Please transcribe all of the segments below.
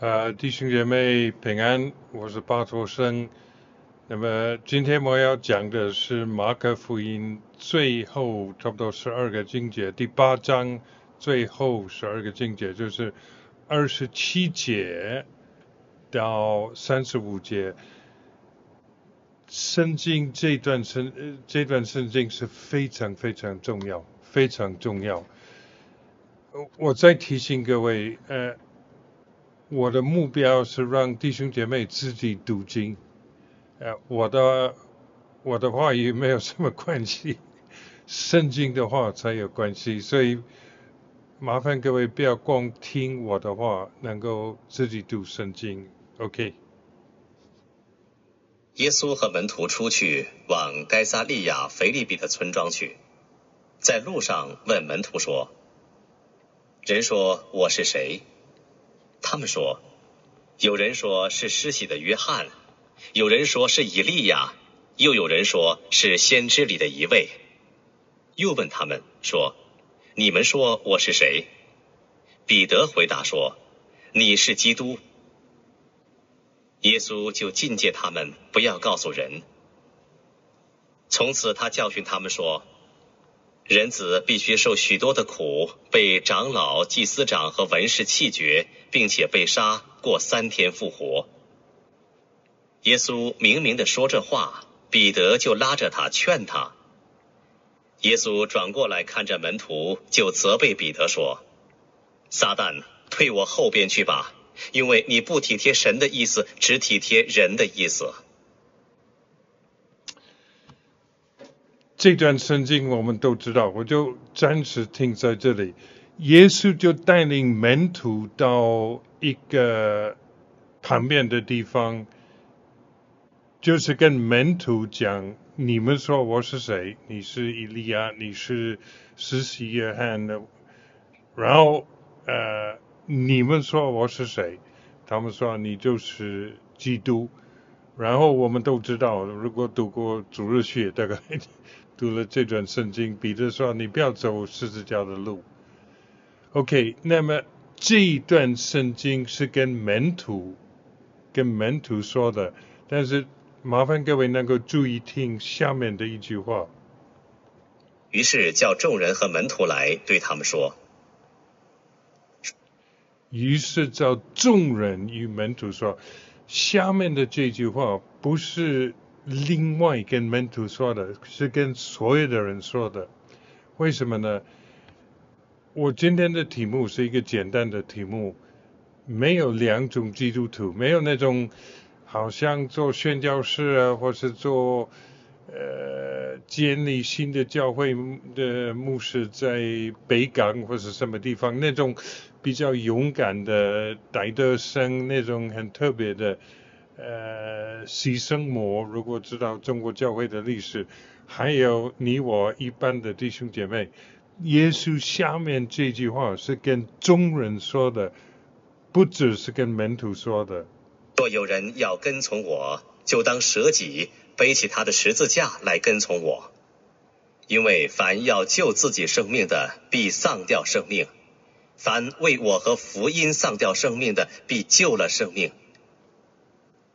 呃，弟兄姐妹平安，我是巴托生。那么今天我要讲的是马可福音最后差不多十二个经节，第八章最后十二个经节，就是二十七节到三十五节。圣经这段圣这段圣经是非常非常重要，非常重要。我再提醒各位，呃。我的目标是让弟兄姐妹自己读经，呃，我的我的话语没有什么关系，圣经的话才有关系，所以麻烦各位不要光听我的话，能够自己读圣经，OK。耶稣和门徒出去往该撒利亚腓利比的村庄去，在路上问门徒说：“人说我是谁？”他们说，有人说是施洗的约翰，有人说是以利亚，又有人说是先知里的一位。又问他们说：“你们说我是谁？”彼得回答说：“你是基督。”耶稣就禁戒他们不要告诉人。从此他教训他们说。人子必须受许多的苦，被长老、祭司长和文士弃绝，并且被杀，过三天复活。耶稣明明的说这话，彼得就拉着他劝他。耶稣转过来看着门徒，就责备彼得说：“撒旦，退我后边去吧，因为你不体贴神的意思，只体贴人的意思。”这段圣经我们都知道，我就暂时停在这里。耶稣就带领门徒到一个旁边的地方，就是跟门徒讲：“你们说我是谁？你是以利亚，你是施洗约翰的。然后，呃，你们说我是谁？他们说你就是基督。然后我们都知道，如果读过主日学，大概。读了这段圣经，彼得说：“你不要走十字架的路。” OK，那么这一段圣经是跟门徒跟门徒说的，但是麻烦各位能够注意听下面的一句话。于是叫众人和门徒来，对他们说：“于是叫众人与门徒说，下面的这句话不是。”另外跟门徒说的是跟所有的人说的，为什么呢？我今天的题目是一个简单的题目，没有两种基督徒，没有那种好像做宣教士啊，或是做呃建立新的教会的牧师在北港或是什么地方那种比较勇敢的戴德生那种很特别的。呃，牺牲魔，如果知道中国教会的历史，还有你我一般的弟兄姐妹，耶稣下面这句话是跟众人说的，不只是跟门徒说的。若有人要跟从我，就当舍己，背起他的十字架来跟从我。因为凡要救自己生命的，必丧掉生命；凡为我和福音丧掉生命的，必救了生命。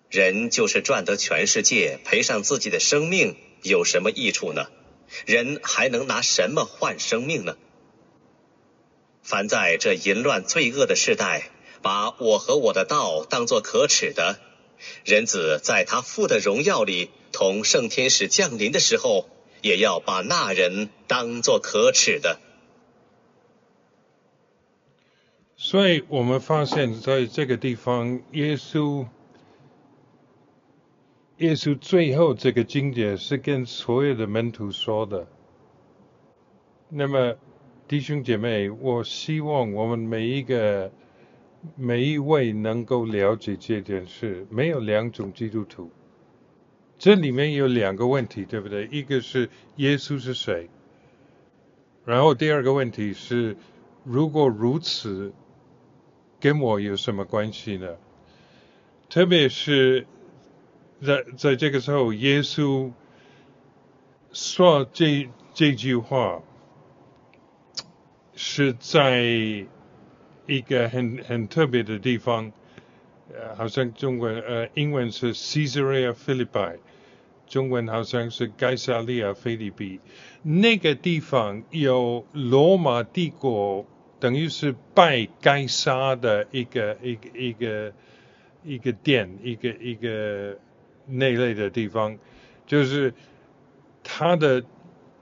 人就是赚得全世界，赔上自己的生命，有什么益处呢？人还能拿什么换生命呢？凡在这淫乱罪恶的时代，把我和我的道当作可耻的，人子在他父的荣耀里同圣天使降临的时候，也要把那人当作可耻的。所以我们发现，在这个地方，耶稣。耶稣最后这个经典是跟所有的门徒说的。那么，弟兄姐妹，我希望我们每一个每一位能够了解这件事。没有两种基督徒，这里面有两个问题，对不对？一个是耶稣是谁？然后第二个问题是，如果如此，跟我有什么关系呢？特别是。在在这个时候，耶稣说这这句话是在一个很很特别的地方，呃，好像中文呃英文是 Caesarea Philippi，中文好像是盖萨利亚菲利比。那个地方有罗马帝国，等于是拜该萨的一个一个一个一个殿，一个一个那类的地方，就是他的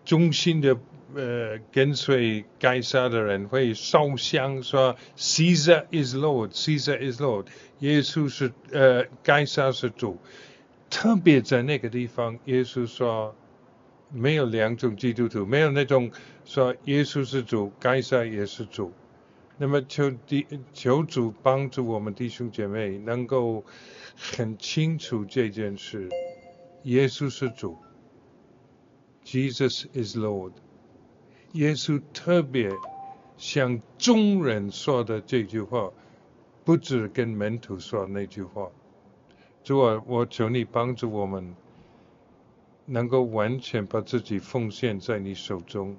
中心的呃跟随该杀的人会烧香说 Caesar is Lord，Caesar is Lord，耶稣是呃该杀是主，特别在那个地方，耶稣说。没有两种基督徒，没有那种说耶稣是主，该撒也是主。那么求弟求主帮助我们弟兄姐妹能够很清楚这件事：耶稣是主，Jesus is Lord。耶稣特别向众人说的这句话，不止跟门徒说那句话。主啊，我求你帮助我们。能够完全把自己奉献在你手中，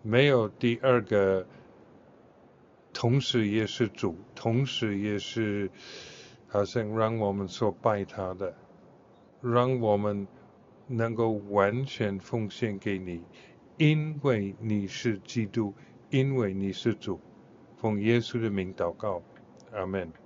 没有第二个，同时也是主，同时也是好像让我们所拜他的，让我们能够完全奉献给你，因为你是基督，因为你是主，奉耶稣的名祷告，阿门。